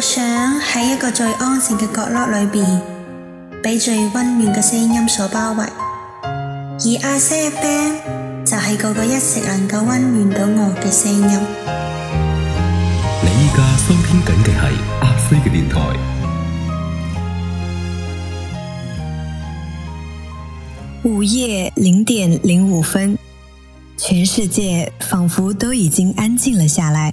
我想喺一个最安静嘅角落里边，被最温暖嘅声音所包围。而阿西嘅声就系嗰个一直能够温暖到我嘅声音。你依家收听紧嘅系阿西嘅电台。午夜零点零五分，全世界仿佛都已经安静了下来。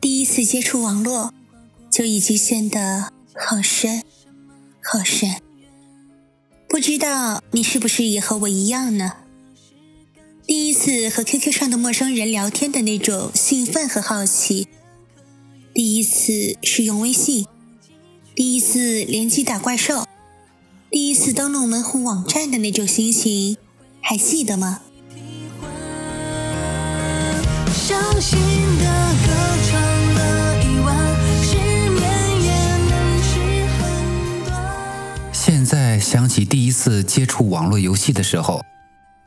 次接触网络就已经陷得好深，好深。不知道你是不是也和我一样呢？第一次和 QQ 上的陌生人聊天的那种兴奋和好奇，第一次使用微信，第一次联机打怪兽，第一次登录门户网站的那种心情，还记得吗？伤心的歌唱。想起第一次接触网络游戏的时候，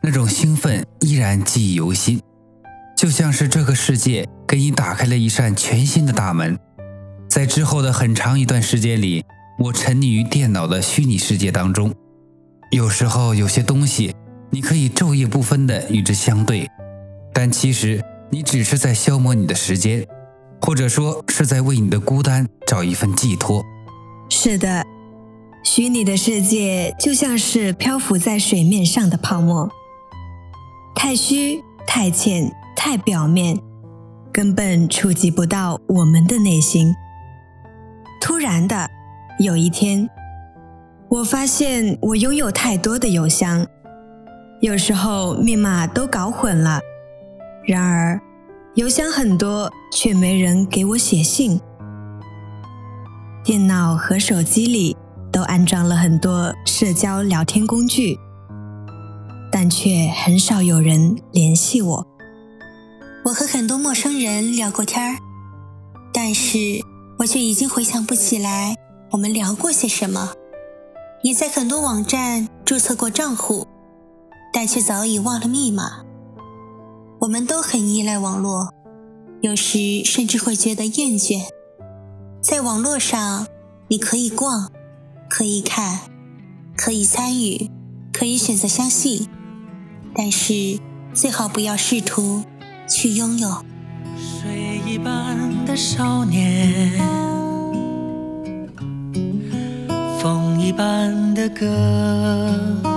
那种兴奋依然记忆犹新，就像是这个世界给你打开了一扇全新的大门。在之后的很长一段时间里，我沉溺于电脑的虚拟世界当中。有时候，有些东西你可以昼夜不分的与之相对，但其实你只是在消磨你的时间，或者说是在为你的孤单找一份寄托。是的。虚拟的世界就像是漂浮在水面上的泡沫，太虚、太浅、太表面，根本触及不到我们的内心。突然的，有一天，我发现我拥有太多的邮箱，有时候密码都搞混了。然而，邮箱很多，却没人给我写信。电脑和手机里。安装了很多社交聊天工具，但却很少有人联系我。我和很多陌生人聊过天儿，但是我却已经回想不起来我们聊过些什么。也在很多网站注册过账户，但却早已忘了密码。我们都很依赖网络，有时甚至会觉得厌倦。在网络上，你可以逛。可以看，可以参与，可以选择相信，但是最好不要试图去拥有。水一般的少年，风一般的歌。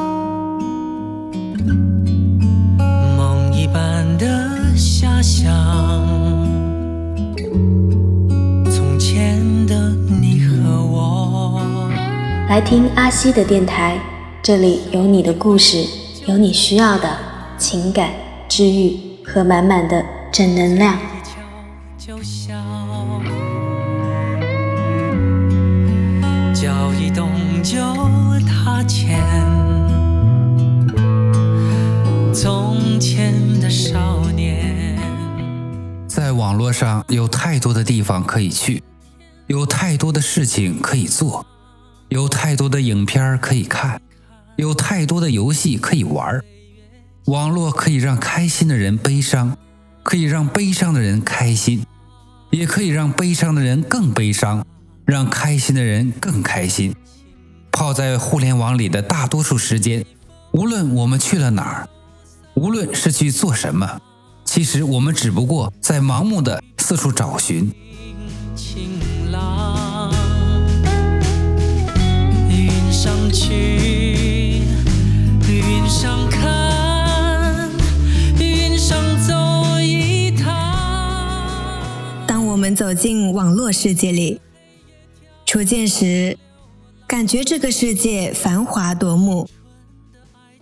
听阿西的电台，这里有你的故事，有你需要的情感治愈和满满的正能量。脚一动就踏前，从前的少年。在网络上有太多的地方可以去，有太多的事情可以做。有太多的影片可以看，有太多的游戏可以玩儿。网络可以让开心的人悲伤，可以让悲伤的人开心，也可以让悲伤的人更悲伤，让开心的人更开心。泡在互联网里的大多数时间，无论我们去了哪儿，无论是去做什么，其实我们只不过在盲目的四处找寻。上去，云上看，云上走一趟。当我们走进网络世界里，初见时，感觉这个世界繁华夺目，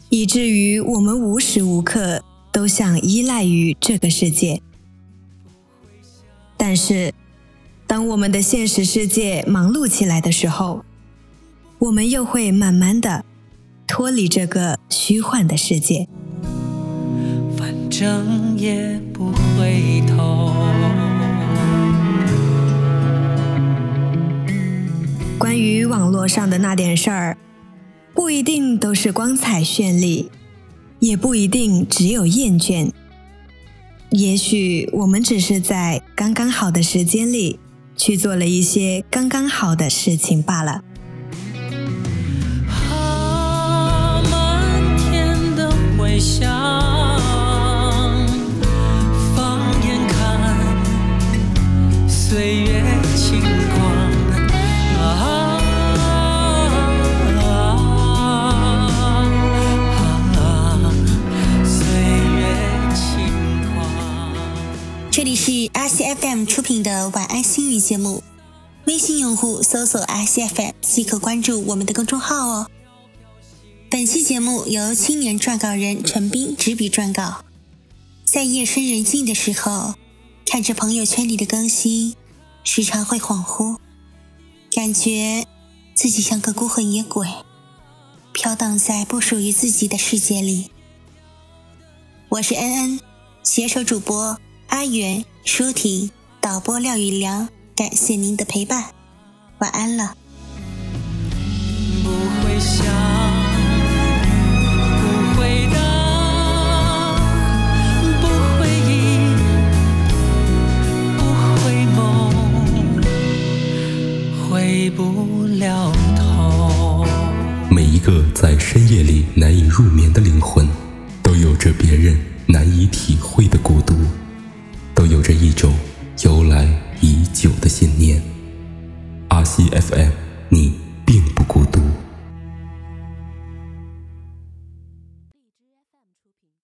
以至于我们无时无刻都想依赖于这个世界。但是，当我们的现实世界忙碌起来的时候，我们又会慢慢的脱离这个虚幻的世界。反正也不回头。关于网络上的那点事儿，不一定都是光彩绚丽，也不一定只有厌倦。也许我们只是在刚刚好的时间里，去做了一些刚刚好的事情罢了。新语节目，微信用户搜索 “ICFM” 即可关注我们的公众号哦。本期节目由青年撰稿人陈斌执笔撰稿。在夜深人静的时候，看着朋友圈里的更新，时常会恍惚，感觉自己像个孤魂野鬼，飘荡在不属于自己的世界里。我是恩恩，携手主播阿远、舒婷。导播廖宇良，感谢您的陪伴，晚安了。每一个在深夜里难以入眠的灵魂，都有着别人难以体会的孤独，都有着一种。由来已久的信念，阿西 FM，你并不孤独。